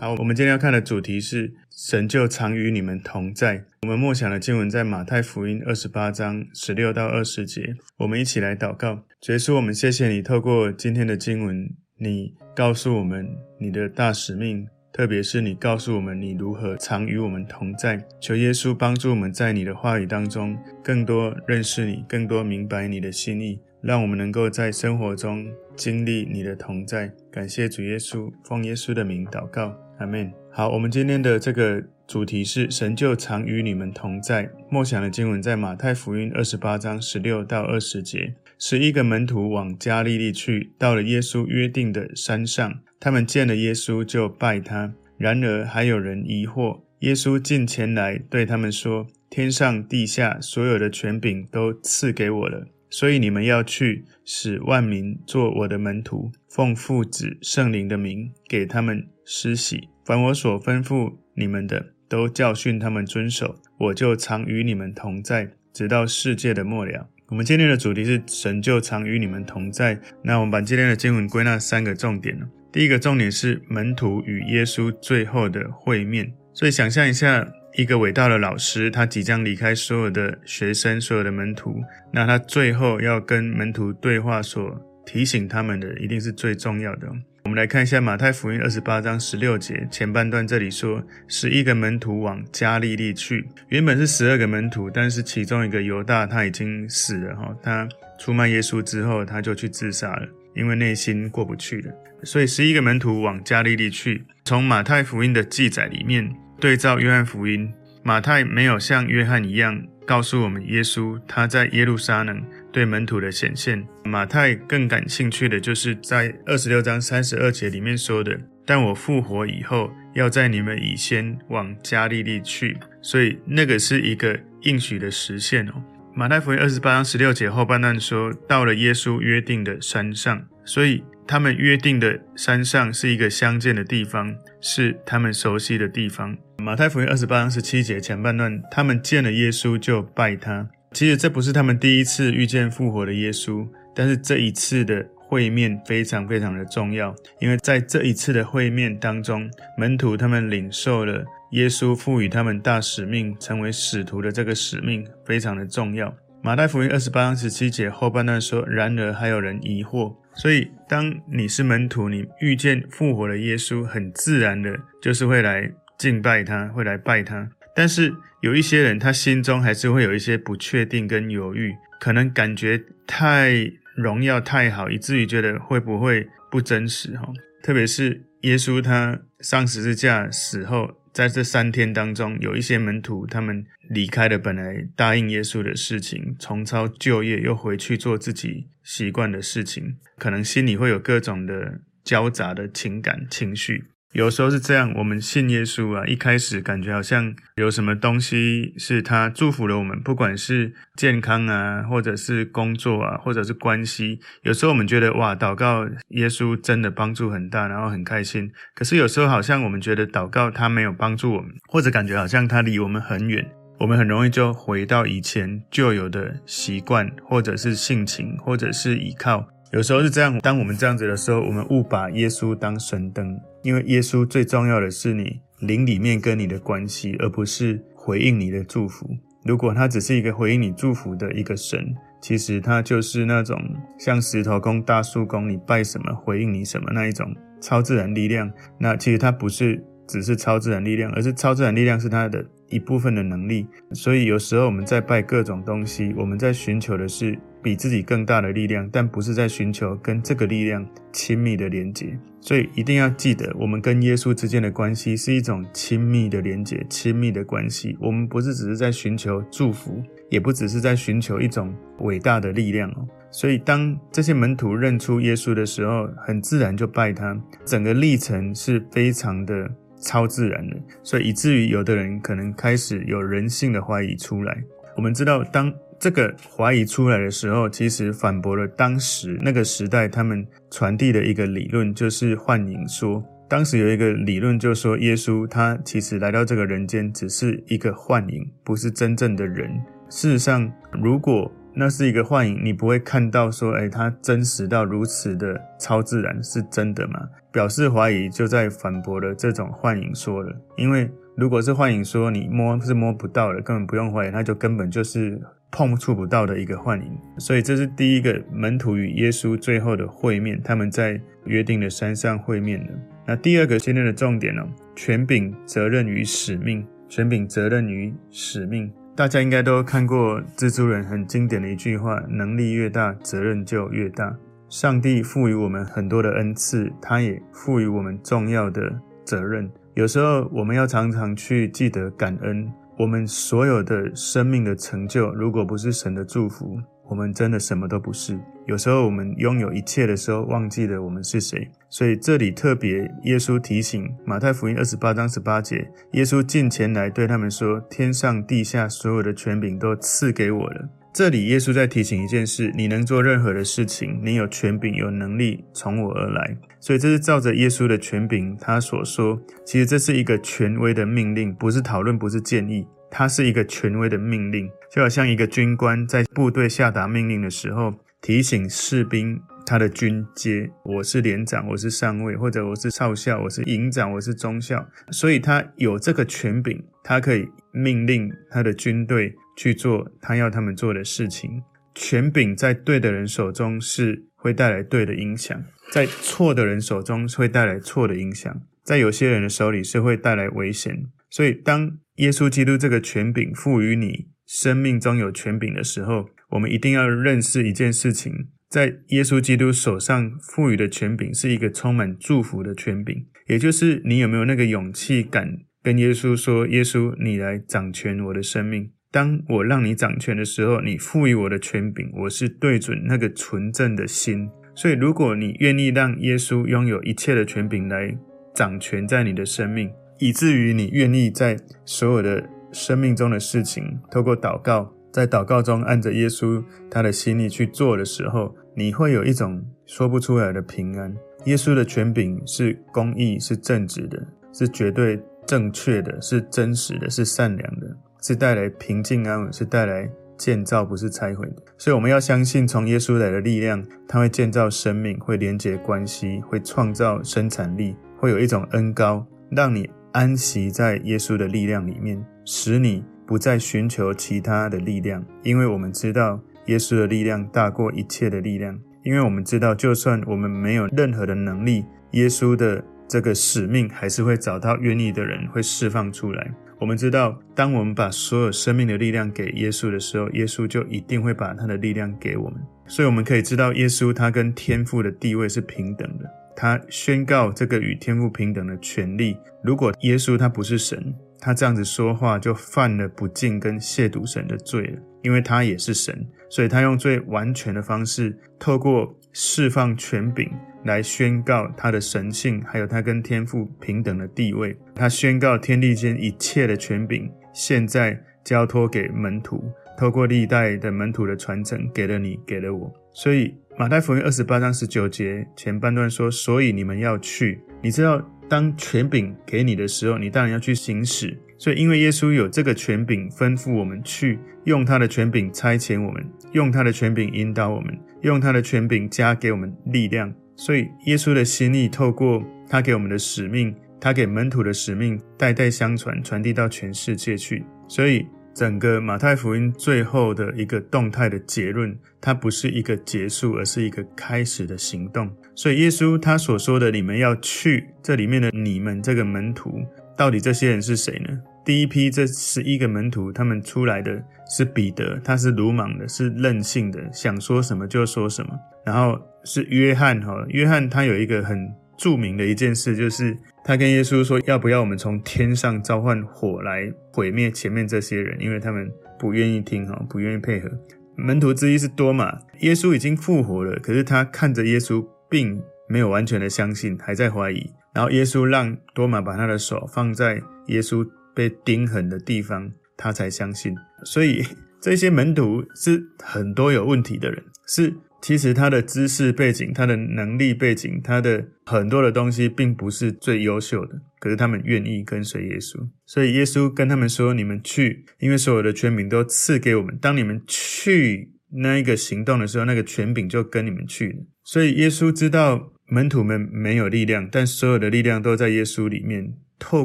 好，我们今天要看的主题是神就常与你们同在。我们默想的经文在马太福音二十八章十六到二十节。我们一起来祷告，主耶稣，我们谢谢你透过今天的经文，你告诉我们你的大使命。特别是你告诉我们你如何常与我们同在，求耶稣帮助我们在你的话语当中更多认识你，更多明白你的心意，让我们能够在生活中经历你的同在。感谢主耶稣，奉耶稣的名祷告，阿门。好，我们今天的这个主题是神就常与你们同在。默想的经文在马太福音二十八章十六到二十节。十一个门徒往加利利去，到了耶稣约定的山上。他们见了耶稣，就拜他。然而还有人疑惑。耶稣近前来，对他们说：“天上地下所有的权柄都赐给我了，所以你们要去，使万民做我的门徒，奉父子圣灵的名给他们施洗。凡我所吩咐你们的，都教训他们遵守。我就常与你们同在，直到世界的末了。”我们今天的主题是神就常与你们同在。那我们把今天的经文归纳三个重点。第一个重点是门徒与耶稣最后的会面。所以想象一下，一个伟大的老师，他即将离开所有的学生、所有的门徒，那他最后要跟门徒对话，所提醒他们的，一定是最重要的。我们来看一下马太福音二十八章十六节前半段，这里说十一个门徒往加利利去。原本是十二个门徒，但是其中一个犹大他已经死了哈，他出卖耶稣之后，他就去自杀了，因为内心过不去了。所以十一个门徒往加利利去。从马太福音的记载里面对照约翰福音，马太没有像约翰一样告诉我们耶稣他在耶路撒冷对门徒的显现。马太更感兴趣的就是在二十六章三十二节里面说的：“但我复活以后，要在你们以先往加利利去。”所以那个是一个应许的实现哦。马太福音二十八章十六节后半段说：“到了耶稣约定的山上。”所以。他们约定的山上是一个相见的地方，是他们熟悉的地方。马太福音二十八章十七节前半段，他们见了耶稣就拜他。其实这不是他们第一次遇见复活的耶稣，但是这一次的会面非常非常的重要，因为在这一次的会面当中，门徒他们领受了耶稣赋予他们大使命，成为使徒的这个使命非常的重要。马太福音二十八章十七节后半段说：“然而还有人疑惑。”所以，当你是门徒，你遇见复活的耶稣，很自然的就是会来敬拜他，会来拜他。但是有一些人，他心中还是会有一些不确定跟犹豫，可能感觉太荣耀太好，以至于觉得会不会不真实哈？特别是耶稣他上十字架死后。在这三天当中，有一些门徒，他们离开了本来答应耶稣的事情，重操旧业，又回去做自己习惯的事情，可能心里会有各种的交杂的情感情绪。有时候是这样，我们信耶稣啊，一开始感觉好像有什么东西是他祝福了我们，不管是健康啊，或者是工作啊，或者是关系。有时候我们觉得哇，祷告耶稣真的帮助很大，然后很开心。可是有时候好像我们觉得祷告他没有帮助我们，或者感觉好像他离我们很远，我们很容易就回到以前旧有的习惯，或者是性情，或者是依靠。有时候是这样，当我们这样子的时候，我们误把耶稣当神灯，因为耶稣最重要的是你灵里面跟你的关系，而不是回应你的祝福。如果他只是一个回应你祝福的一个神，其实他就是那种像石头公、大树公，你拜什么回应你什么那一种超自然力量。那其实他不是只是超自然力量，而是超自然力量是他的一部分的能力。所以有时候我们在拜各种东西，我们在寻求的是。比自己更大的力量，但不是在寻求跟这个力量亲密的连接。所以一定要记得，我们跟耶稣之间的关系是一种亲密的连接、亲密的关系。我们不是只是在寻求祝福，也不只是在寻求一种伟大的力量哦。所以当这些门徒认出耶稣的时候，很自然就拜他。整个历程是非常的超自然的，所以以至于有的人可能开始有人性的怀疑出来。我们知道当。这个怀疑出来的时候，其实反驳了当时那个时代他们传递的一个理论，就是幻影说。当时有一个理论，就说耶稣他其实来到这个人间只是一个幻影，不是真正的人。事实上，如果那是一个幻影，你不会看到说，诶，他真实到如此的超自然，是真的吗？表示怀疑，就在反驳了这种幻影说了。因为如果是幻影说你摸是摸不到的，根本不用怀疑，那就根本就是碰触不到的一个幻影。所以这是第一个门徒与耶稣最后的会面，他们在约定的山上会面的。那第二个今天的重点呢、哦？权柄、责任与使命。权柄、责任与使命。大家应该都看过蜘蛛人很经典的一句话：能力越大，责任就越大。上帝赋予我们很多的恩赐，他也赋予我们重要的责任。有时候我们要常常去记得感恩。我们所有的生命的成就，如果不是神的祝福，我们真的什么都不是。有时候我们拥有一切的时候，忘记了我们是谁。所以这里特别，耶稣提醒马太福音二十八章十八节，耶稣进前来对他们说：“天上地下所有的权柄都赐给我了。”这里耶稣在提醒一件事：你能做任何的事情，你有权柄、有能力从我而来。所以这是照着耶稣的权柄，他所说，其实这是一个权威的命令，不是讨论，不是建议，它是一个权威的命令，就好像一个军官在部队下达命令的时候，提醒士兵他的军阶，我是连长，我是上尉，或者我是少校，我是营长，我是中校，所以他有这个权柄，他可以命令他的军队。去做他要他们做的事情。权柄在对的人手中是会带来对的影响，在错的人手中会带来错的影响，在有些人的手里是会带来危险。所以，当耶稣基督这个权柄赋予你生命中有权柄的时候，我们一定要认识一件事情：在耶稣基督手上赋予的权柄是一个充满祝福的权柄，也就是你有没有那个勇气敢跟耶稣说：“耶稣，你来掌权我的生命。”当我让你掌权的时候，你赋予我的权柄，我是对准那个纯正的心。所以，如果你愿意让耶稣拥有一切的权柄来掌权在你的生命，以至于你愿意在所有的生命中的事情，透过祷告，在祷告中按着耶稣他的心意去做的时候，你会有一种说不出来的平安。耶稣的权柄是公义，是正直的，是绝对正确的，是真实的，是善良的。是带来平静安稳，是带来建造，不是拆毁的。所以我们要相信，从耶稣来的力量，它会建造生命，会连接关系，会创造生产力，会有一种恩膏，让你安息在耶稣的力量里面，使你不再寻求其他的力量。因为我们知道，耶稣的力量大过一切的力量。因为我们知道，就算我们没有任何的能力，耶稣的这个使命还是会找到愿意的人，会释放出来。我们知道，当我们把所有生命的力量给耶稣的时候，耶稣就一定会把他的力量给我们。所以我们可以知道，耶稣他跟天父的地位是平等的。他宣告这个与天父平等的权利。如果耶稣他不是神，他这样子说话就犯了不敬跟亵渎神的罪了，因为他也是神，所以他用最完全的方式，透过释放权柄。来宣告他的神性，还有他跟天父平等的地位。他宣告天地间一切的权柄，现在交托给门徒，透过历代的门徒的传承，给了你，给了我。所以马太福音二十八章十九节前半段说：“所以你们要去。”你知道，当权柄给你的时候，你当然要去行使。所以，因为耶稣有这个权柄，吩咐我们去用他的权柄差遣我们，用他的权柄引导我们，用他的权柄加给我们力量。所以，耶稣的心意透过他给我们的使命，他给门徒的使命，代代相传，传递到全世界去。所以，整个马太福音最后的一个动态的结论，它不是一个结束，而是一个开始的行动。所以，耶稣他所说的“你们要去”，这里面的“你们”这个门徒，到底这些人是谁呢？第一批这十一个门徒，他们出来的是彼得，他是鲁莽的，是任性的，想说什么就说什么，然后。是约翰哈，约翰他有一个很著名的一件事，就是他跟耶稣说，要不要我们从天上召唤火来毁灭前面这些人，因为他们不愿意听哈，不愿意配合。门徒之一是多马，耶稣已经复活了，可是他看着耶稣，并没有完全的相信，还在怀疑。然后耶稣让多马把他的手放在耶稣被钉痕的地方，他才相信。所以这些门徒是很多有问题的人，是。其实他的知识背景、他的能力背景、他的很多的东西，并不是最优秀的。可是他们愿意跟随耶稣，所以耶稣跟他们说：“你们去，因为所有的权柄都赐给我们。当你们去那一个行动的时候，那个权柄就跟你们去了。”所以耶稣知道门徒们没有力量，但所有的力量都在耶稣里面。透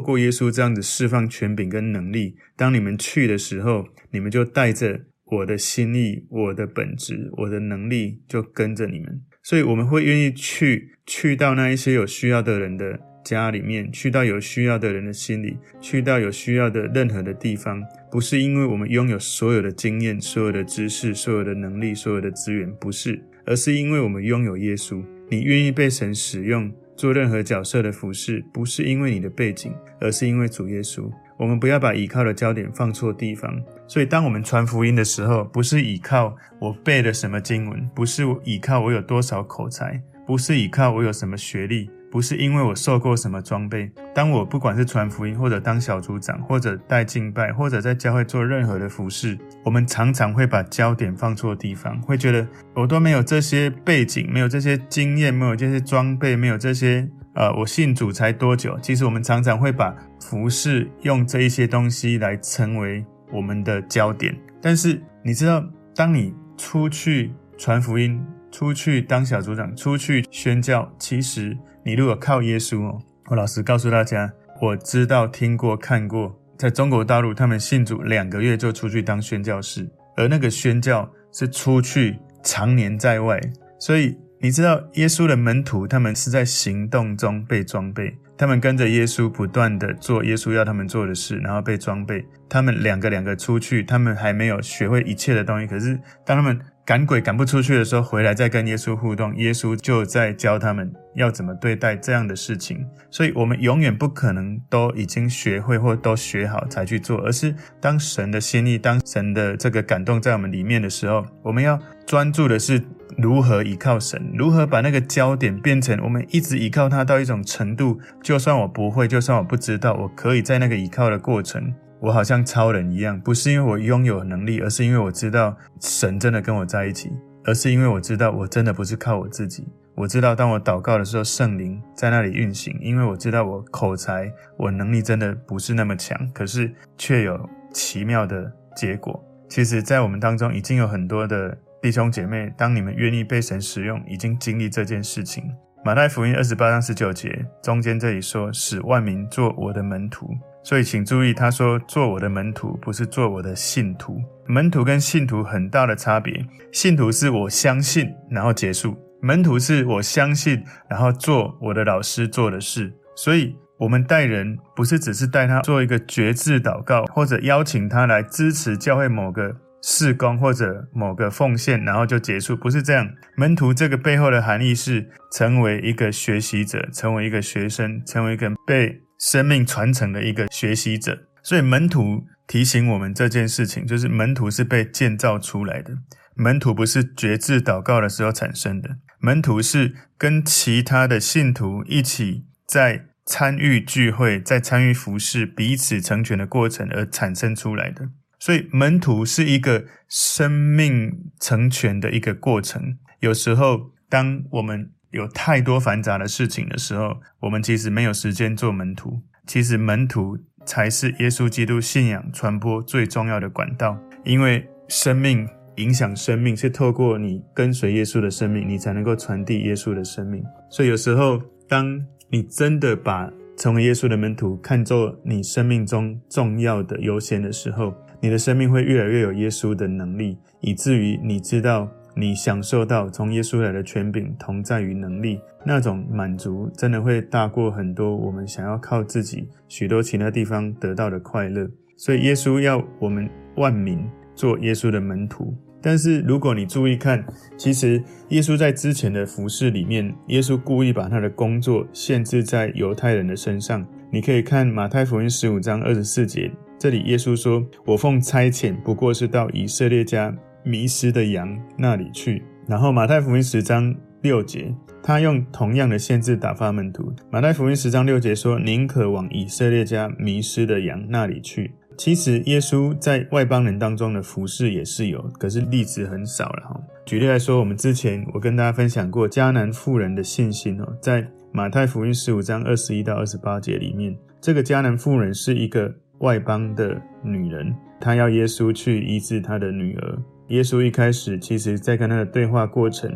过耶稣这样子释放权柄跟能力，当你们去的时候，你们就带着我的心意、我的本质、我的能力，就跟着你们。所以我们会愿意去，去到那一些有需要的人的家里面，去到有需要的人的心里，去到有需要的任何的地方，不是因为我们拥有所有的经验、所有的知识、所有的能力、所有的资源，不是，而是因为我们拥有耶稣。你愿意被神使用。做任何角色的服饰，不是因为你的背景，而是因为主耶稣。我们不要把倚靠的焦点放错地方。所以，当我们传福音的时候，不是倚靠我背了什么经文，不是倚靠我有多少口才，不是倚靠我有什么学历。不是因为我受过什么装备。当我不管是传福音，或者当小组长，或者带敬拜，或者在教会做任何的服事，我们常常会把焦点放错地方，会觉得我都没有这些背景，没有这些经验，没有这些装备，没有这些呃，我信主才多久？其实我们常常会把服事用这一些东西来成为我们的焦点。但是你知道，当你出去传福音，出去当小组长，出去宣教，其实。你如果靠耶稣哦，我老实告诉大家，我知道、听过、看过，在中国大陆，他们信主两个月就出去当宣教士，而那个宣教是出去常年在外。所以你知道，耶稣的门徒他们是在行动中被装备，他们跟着耶稣不断地做耶稣要他们做的事，然后被装备。他们两个两个出去，他们还没有学会一切的东西，可是当他们赶鬼赶不出去的时候，回来再跟耶稣互动，耶稣就在教他们要怎么对待这样的事情。所以，我们永远不可能都已经学会或都学好才去做，而是当神的心意、当神的这个感动在我们里面的时候，我们要专注的是如何依靠神，如何把那个焦点变成我们一直依靠他到一种程度，就算我不会，就算我不知道，我可以在那个依靠的过程。我好像超人一样，不是因为我拥有能力，而是因为我知道神真的跟我在一起，而是因为我知道我真的不是靠我自己。我知道当我祷告的时候，圣灵在那里运行，因为我知道我口才、我能力真的不是那么强，可是却有奇妙的结果。其实，在我们当中已经有很多的弟兄姐妹，当你们愿意被神使用，已经经历这件事情。马太福音二十八章十九节中间这里说：“使万民做我的门徒。”所以，请注意，他说“做我的门徒”，不是做我的信徒。门徒跟信徒很大的差别。信徒是我相信，然后结束；门徒是我相信，然后做我的老师做的事。所以，我们带人不是只是带他做一个决志祷告，或者邀请他来支持教会某个事工或者某个奉献，然后就结束，不是这样。门徒这个背后的含义是成为一个学习者，成为一个学生，成为一个被。生命传承的一个学习者，所以门徒提醒我们这件事情，就是门徒是被建造出来的。门徒不是决志祷告的时候产生的，门徒是跟其他的信徒一起在参与聚会、在参与服事、彼此成全的过程而产生出来的。所以门徒是一个生命成全的一个过程。有时候，当我们有太多繁杂的事情的时候，我们其实没有时间做门徒。其实门徒才是耶稣基督信仰传播最重要的管道，因为生命影响生命，是透过你跟随耶稣的生命，你才能够传递耶稣的生命。所以有时候，当你真的把成为耶稣的门徒看作你生命中重要的优先的时候，你的生命会越来越有耶稣的能力，以至于你知道。你享受到从耶稣来的权柄同在于能力，那种满足真的会大过很多我们想要靠自己许多其他地方得到的快乐。所以耶稣要我们万民做耶稣的门徒。但是如果你注意看，其实耶稣在之前的服事里面，耶稣故意把他的工作限制在犹太人的身上。你可以看马太福音十五章二十四节，这里耶稣说：“我奉差遣，不过是到以色列家。”迷失的羊那里去。然后马太福音十章六节，他用同样的限制打发门徒。马太福音十章六节说：“宁可往以色列家迷失的羊那里去。”其实耶稣在外邦人当中的服事也是有，可是例子很少了哈。举例来说，我们之前我跟大家分享过迦南妇人的信心哦，在马太福音十五章二十一到二十八节里面，这个迦南妇人是一个外邦的女人，她要耶稣去医治她的女儿。耶稣一开始，其实在跟他的对话过程，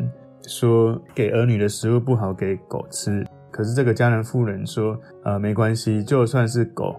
说给儿女的食物不好给狗吃，可是这个迦南妇人说，呃，没关系，就算是狗，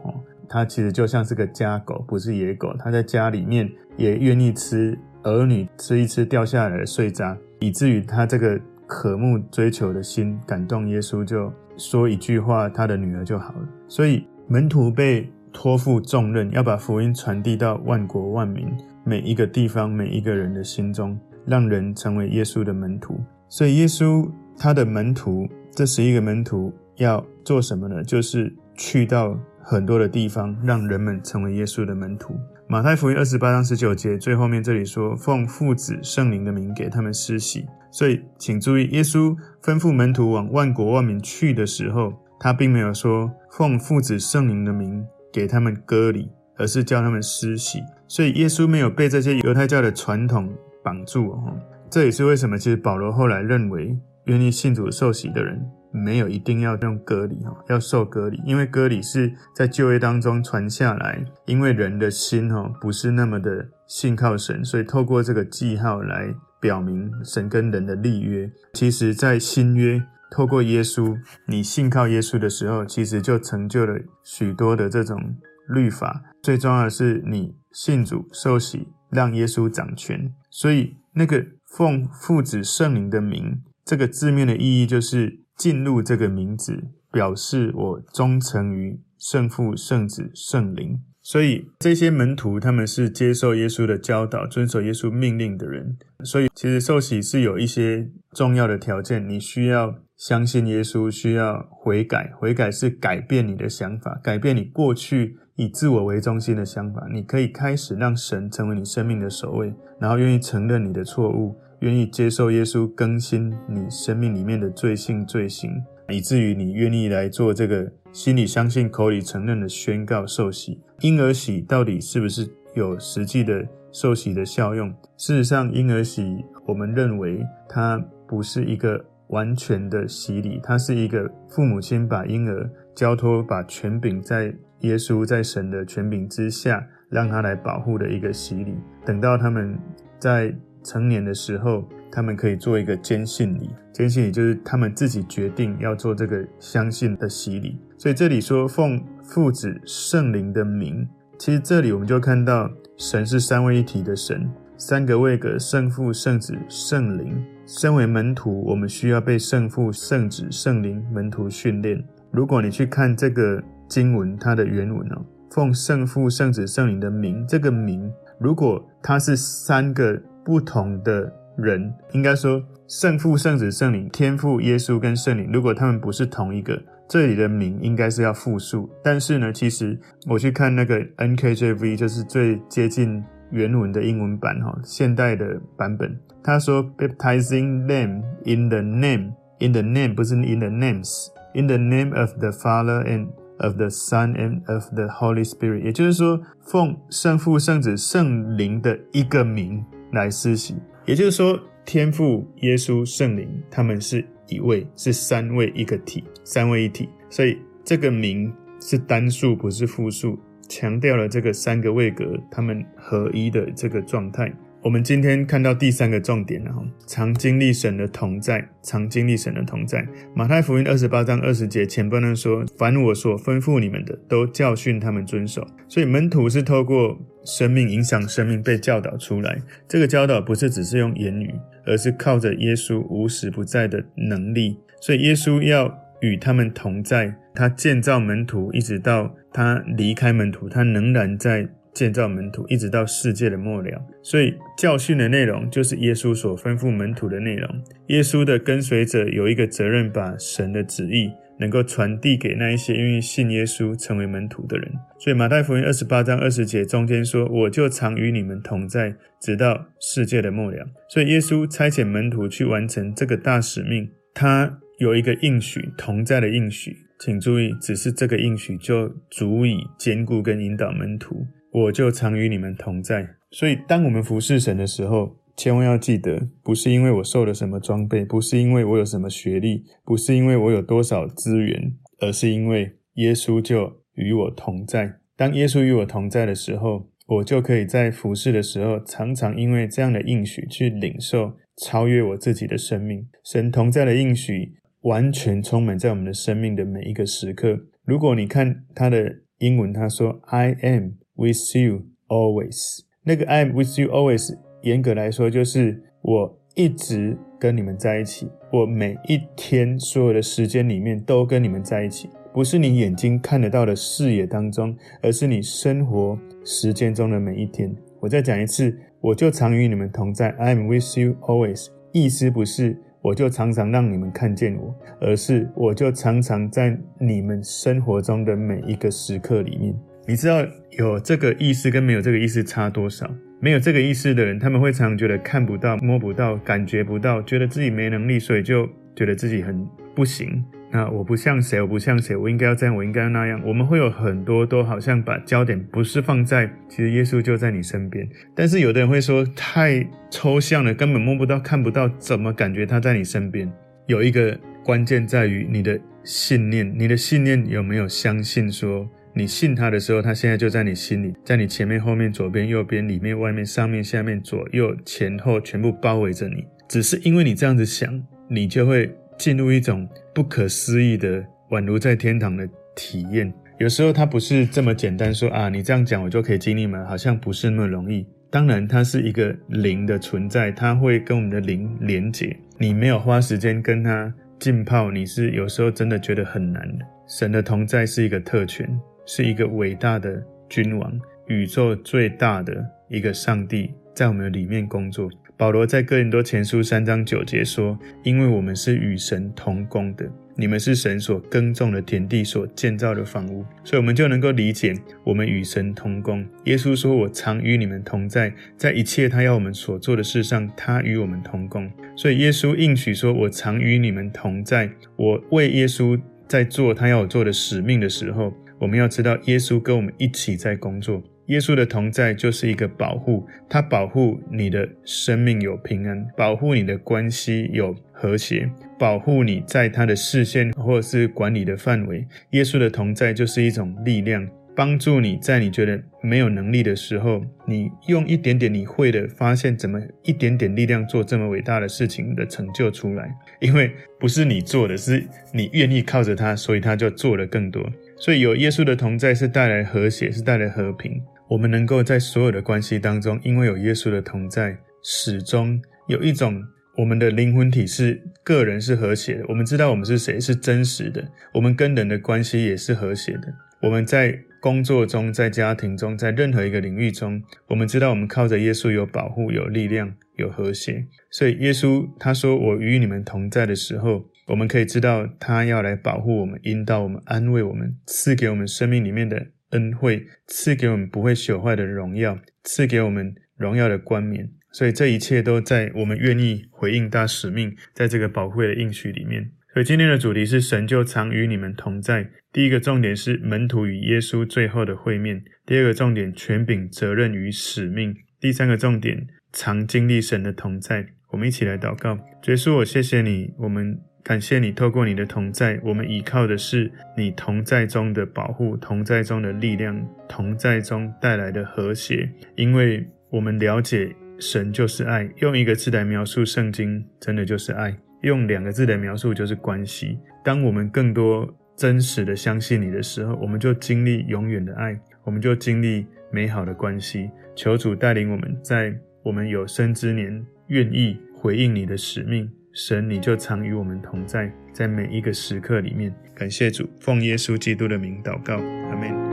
它其实就像是个家狗，不是野狗，它在家里面也愿意吃儿女吃一吃掉下来的碎渣，以至于他这个渴慕追求的心感动耶稣，就说一句话，他的女儿就好了。所以门徒被托付重任，要把福音传递到万国万民，每一个地方，每一个人的心中，让人成为耶稣的门徒。所以耶稣他的门徒，这十一个门徒要做什么呢？就是去到很多的地方，让人们成为耶稣的门徒。马太福音二十八章十九节最后面这里说：“奉父子圣灵的名给他们施洗。”所以请注意，耶稣吩咐门徒往万国万民去的时候，他并没有说奉父子圣灵的名。给他们割礼，而是叫他们施洗。所以耶稣没有被这些犹太教的传统绑住哦。这也是为什么，其实保罗后来认为，愿意信主受洗的人没有一定要用割礼哦，要受割礼，因为割礼是在旧约当中传下来，因为人的心哦不是那么的信靠神，所以透过这个记号来表明神跟人的立约。其实，在新约。透过耶稣，你信靠耶稣的时候，其实就成就了许多的这种律法。最重要的是，你信主受洗，让耶稣掌权。所以，那个奉父子圣灵的名，这个字面的意义就是进入这个名字，表示我忠诚于圣父、圣子、圣灵。所以这些门徒他们是接受耶稣的教导，遵守耶稣命令的人。所以其实受洗是有一些重要的条件，你需要相信耶稣，需要悔改。悔改是改变你的想法，改变你过去以自我为中心的想法。你可以开始让神成为你生命的首位，然后愿意承认你的错误，愿意接受耶稣更新你生命里面的罪性罪行，以至于你愿意来做这个心里相信、口里承认的宣告受洗。婴儿洗到底是不是有实际的受洗的效用？事实上，婴儿洗我们认为它不是一个完全的洗礼，它是一个父母亲把婴儿交托，把权柄在耶稣在神的权柄之下，让他来保护的一个洗礼。等到他们在成年的时候，他们可以做一个坚信礼。坚信礼就是他们自己决定要做这个相信的洗礼。所以这里说奉。父子圣灵的名，其实这里我们就看到神是三位一体的神，三个位格：圣父、圣子、圣灵。身为门徒，我们需要被圣父、圣子、圣灵门徒训练。如果你去看这个经文，它的原文哦，奉圣父、圣子、圣灵的名，这个名，如果它是三个不同的人，应该说圣父、圣子、圣灵，天父、耶稣跟圣灵，如果他们不是同一个。这里的名应该是要复数，但是呢，其实我去看那个 NKJV，就是最接近原文的英文版哈，现代的版本，他说 baptizing them in the name，in the name 不是 in the names，in the name of the Father and of the Son and of the Holy Spirit，也就是说奉圣父、圣子、圣灵的一个名来施洗，也就是说天父、耶稣、圣灵他们是。一位是三位一个体，三位一体，所以这个名是单数，不是复数，强调了这个三个位格他们合一的这个状态。我们今天看到第三个重点了哈，常经历神的同在，常经历神的同在。马太福音二十八章二十节前半段说：“凡我所吩咐你们的，都教训他们遵守。”所以门徒是透过生命影响生命被教导出来。这个教导不是只是用言语，而是靠着耶稣无时不在的能力。所以耶稣要与他们同在，他建造门徒，一直到他离开门徒，他仍然在。建造门徒，一直到世界的末了。所以教训的内容就是耶稣所吩咐门徒的内容。耶稣的跟随者有一个责任，把神的旨意能够传递给那一些愿意信耶稣、成为门徒的人。所以马太福音二十八章二十节中间说：“我就常与你们同在，直到世界的末了。”所以耶稣差遣门徒去完成这个大使命，他有一个应许，同在的应许。请注意，只是这个应许就足以兼顾跟引导门徒。我就常与你们同在。所以，当我们服侍神的时候，千万要记得，不是因为我受了什么装备，不是因为我有什么学历，不是因为我有多少资源，而是因为耶稣就与我同在。当耶稣与我同在的时候，我就可以在服侍的时候，常常因为这样的应许去领受超越我自己的生命。神同在的应许完全充满在我们的生命的每一个时刻。如果你看他的英文，他说 “I am with you always”，那个 “I am with you always” 严格来说就是我一直跟你们在一起，我每一天所有的时间里面都跟你们在一起。不是你眼睛看得到的视野当中，而是你生活时间中的每一天。我再讲一次，我就常与你们同在，I am with you always。意思不是我就常常让你们看见我，而是我就常常在你们生活中的每一个时刻里面。你知道有这个意思跟没有这个意思差多少？没有这个意思的人，他们会常常觉得看不到、摸不到、感觉不到，觉得自己没能力，所以就觉得自己很不行。那我不像谁，我不像谁，我应该要这样，我应该要那样。我们会有很多都好像把焦点不是放在，其实耶稣就在你身边。但是有的人会说太抽象了，根本摸不到、看不到，怎么感觉他在你身边？有一个关键在于你的信念，你的信念有没有相信说，你信他的时候，他现在就在你心里，在你前面、后面、左边、右边、里面、外面、上面、下面、左右、前后，全部包围着你。只是因为你这样子想，你就会。进入一种不可思议的，宛如在天堂的体验。有时候它不是这么简单说，啊，你这样讲我就可以经历吗？好像不是那么容易。当然，它是一个灵的存在，它会跟我们的灵连接。你没有花时间跟它浸泡，你是有时候真的觉得很难。神的同在是一个特权，是一个伟大的君王，宇宙最大的一个上帝，在我们的里面工作。保罗在哥林多前书三章九节说：“因为我们是与神同工的，你们是神所耕种的田地，所建造的房屋。”所以，我们就能够理解我们与神同工。耶稣说：“我常与你们同在，在一切他要我们所做的事上，他与我们同工。”所以，耶稣应许说：“我常与你们同在。”我为耶稣在做他要我做的使命的时候，我们要知道，耶稣跟我们一起在工作。耶稣的同在就是一个保护，他保护你的生命有平安，保护你的关系有和谐，保护你在他的视线或者是管理的范围。耶稣的同在就是一种力量，帮助你在你觉得没有能力的时候，你用一点点你会的，发现怎么一点点力量做这么伟大的事情的成就出来。因为不是你做的，是你愿意靠着他，所以他就做了更多。所以有耶稣的同在是带来和谐，是带来和平。我们能够在所有的关系当中，因为有耶稣的同在，始终有一种我们的灵魂体是个人是和谐的。我们知道我们是谁，是真实的。我们跟人的关系也是和谐的。我们在工作中，在家庭中，在任何一个领域中，我们知道我们靠着耶稣有保护、有力量、有和谐。所以耶稣他说：“我与你们同在的时候，我们可以知道他要来保护我们、引导我们、安慰我们、赐给我们生命里面的。”恩惠赐给我们不会朽坏的荣耀，赐给我们荣耀的冠冕，所以这一切都在我们愿意回应大使命，在这个宝贵的应许里面。所以今天的主题是神就常与你们同在。第一个重点是门徒与耶稣最后的会面；第二个重点权柄、责任与使命；第三个重点常经历神的同在。我们一起来祷告，耶稣，我谢谢你，我们。感谢你透过你的同在，我们依靠的是你同在中的保护，同在中的力量，同在中带来的和谐。因为我们了解神就是爱，用一个字来描述圣经，真的就是爱；用两个字来描述就是关系。当我们更多真实的相信你的时候，我们就经历永远的爱，我们就经历美好的关系。求主带领我们，在我们有生之年，愿意回应你的使命。神，你就常与我们同在，在每一个时刻里面。感谢主，奉耶稣基督的名祷告，阿门。